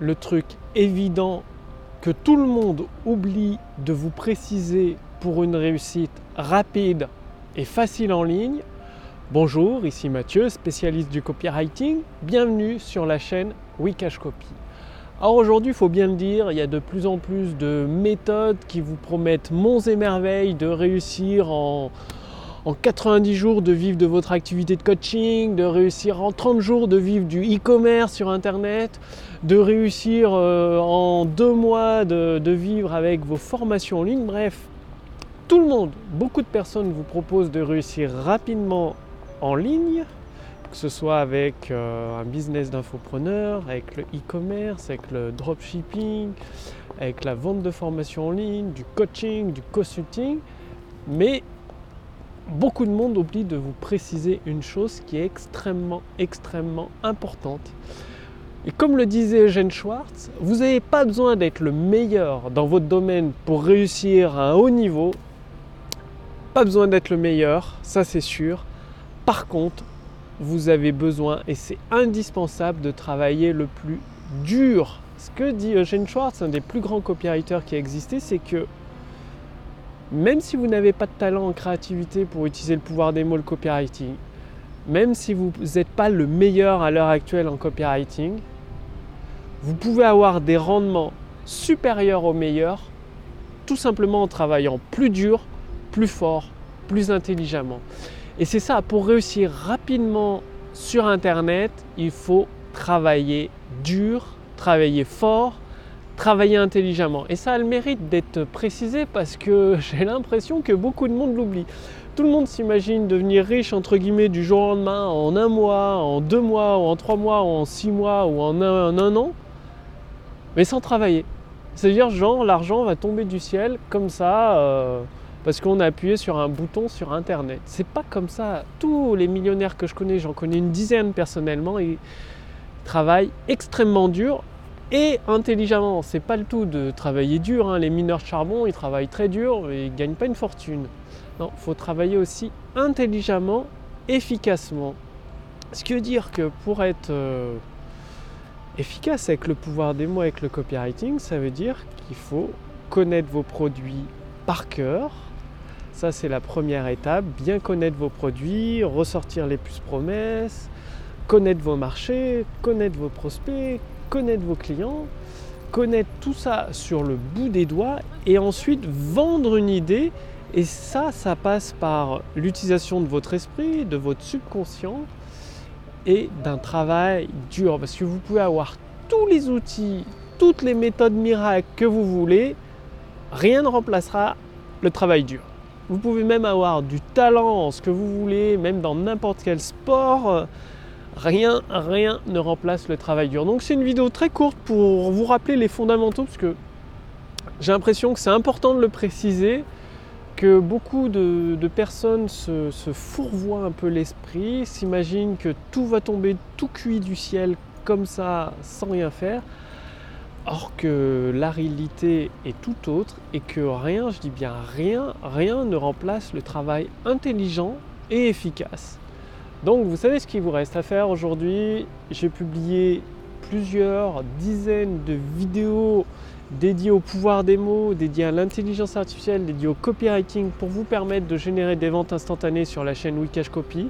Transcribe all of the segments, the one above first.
le truc évident que tout le monde oublie de vous préciser pour une réussite rapide et facile en ligne. Bonjour, ici Mathieu, spécialiste du copywriting. Bienvenue sur la chaîne Wikash Copy. Alors aujourd'hui, il faut bien le dire, il y a de plus en plus de méthodes qui vous promettent monts et merveilles de réussir en, en 90 jours de vivre de votre activité de coaching, de réussir en 30 jours de vivre du e-commerce sur Internet, de réussir euh, en deux mois de, vivre avec vos formations en ligne. Bref, tout le monde, beaucoup de personnes vous proposent de réussir rapidement en ligne, que ce soit avec euh, un business d'infopreneur, avec le e-commerce, avec le dropshipping, avec la vente de formations en ligne, du coaching, du consulting. Mais beaucoup de monde oublie de vous préciser une chose qui est extrêmement, extrêmement importante. Et comme le disait Eugène Schwartz, vous n'avez pas besoin d'être le meilleur dans votre domaine pour réussir à un haut niveau. Pas besoin d'être le meilleur, ça c'est sûr. Par contre, vous avez besoin, et c'est indispensable, de travailler le plus dur. Ce que dit Eugène Schwartz, un des plus grands copywriters qui a existé, c'est que même si vous n'avez pas de talent en créativité pour utiliser le pouvoir des mots, le copywriting, même si vous n'êtes pas le meilleur à l'heure actuelle en copywriting, vous pouvez avoir des rendements supérieurs aux meilleurs tout simplement en travaillant plus dur, plus fort, plus intelligemment. Et c'est ça, pour réussir rapidement sur Internet, il faut travailler dur, travailler fort, travailler intelligemment. Et ça a le mérite d'être précisé parce que j'ai l'impression que beaucoup de monde l'oublie. Tout le monde s'imagine devenir riche entre guillemets du jour au lendemain, en un mois, en deux mois, ou en trois mois, ou en six mois, ou en un, an, mais sans travailler. C'est-à-dire, genre, l'argent va tomber du ciel comme ça, euh, parce qu'on a appuyé sur un bouton sur Internet. C'est pas comme ça. Tous les millionnaires que je connais, j'en connais une dizaine personnellement, ils travaillent extrêmement dur et intelligemment. C'est pas le tout de travailler dur. Hein. Les mineurs de charbon, ils travaillent très dur et ils gagnent pas une fortune. Non, il faut travailler aussi intelligemment, efficacement. Ce qui veut dire que pour être euh, efficace avec le pouvoir des mots, avec le copywriting, ça veut dire qu'il faut connaître vos produits par cœur. Ça, c'est la première étape. Bien connaître vos produits, ressortir les plus promesses, connaître vos marchés, connaître vos prospects, connaître vos clients, connaître tout ça sur le bout des doigts et ensuite vendre une idée. Et ça, ça passe par l'utilisation de votre esprit, de votre subconscient et d'un travail dur. Parce que vous pouvez avoir tous les outils, toutes les méthodes miracles que vous voulez, rien ne remplacera le travail dur. Vous pouvez même avoir du talent, ce que vous voulez, même dans n'importe quel sport. Rien, rien ne remplace le travail dur. Donc c'est une vidéo très courte pour vous rappeler les fondamentaux parce que j'ai l'impression que c'est important de le préciser, que beaucoup de, personnes se, se, fourvoient un peu l'esprit, s'imaginent que tout va tomber tout cuit du ciel comme ça sans rien faire. Or que la réalité est tout autre et que rien, je dis bien rien, rien ne remplace le travail intelligent et efficace. Donc vous savez ce qu'il vous reste à faire aujourd'hui? J'ai publié plusieurs dizaines de vidéos dédiées au pouvoir des mots, dédiées à l'intelligence artificielle, dédiées au copywriting pour vous permettre de générer des ventes instantanées sur la chaîne Wikash Copy.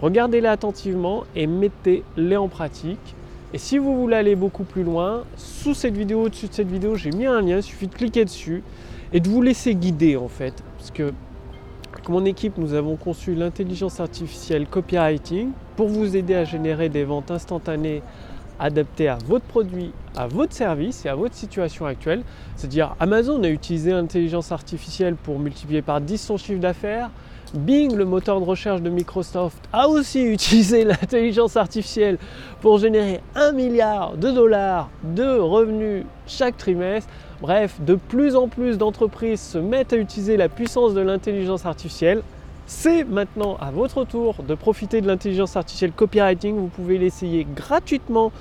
Regardez-les attentivement et mettez-les en pratique. Et si vous voulez aller beaucoup plus loin, sous cette vidéo, au-dessus de cette vidéo, j'ai mis un lien, il suffit de cliquer dessus et de vous laisser guider en fait. Parce que mon équipe, nous avons conçu l'intelligence artificielle copywriting pour vous aider à générer des ventes instantanées adaptées à votre produit, à votre service et à votre situation actuelle. C'est-à-dire Amazon a utilisé l'intelligence artificielle pour multiplier par 10 son chiffre d'affaires. Bing, le moteur de recherche de Microsoft, a aussi utilisé l'intelligence artificielle pour générer un milliard de dollars de revenus chaque trimestre. Bref, de plus en plus d'entreprises se mettent à utiliser la puissance de l'intelligence artificielle. C'est maintenant à votre tour de profiter de l'intelligence artificielle copywriting. Vous pouvez l'essayer gratuitement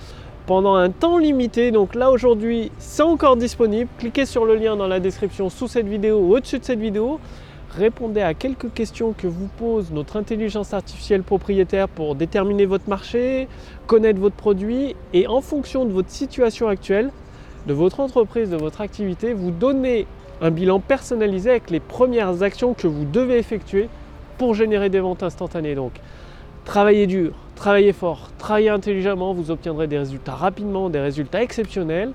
pendant un temps limité. Donc là aujourd'hui, c'est encore disponible. Cliquez sur le lien dans la description sous cette vidéo ou au-dessus de cette vidéo. répondez à quelques questions que vous pose notre intelligence artificielle propriétaire pour déterminer votre marché, connaître votre produit et en fonction de votre situation actuelle, de votre entreprise, de votre activité, vous donnez un bilan personnalisé avec les premières actions que vous devez effectuer pour générer des ventes instantanées. Donc, travaillez dur, travaillez fort, travaillez intelligemment, vous obtiendrez des résultats rapidement, des résultats exceptionnels.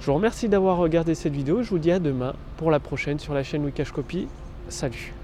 Je vous remercie d'avoir regardé cette vidéo. Je vous dis à demain pour la prochaine sur la chaîne Wikash Copy. Salut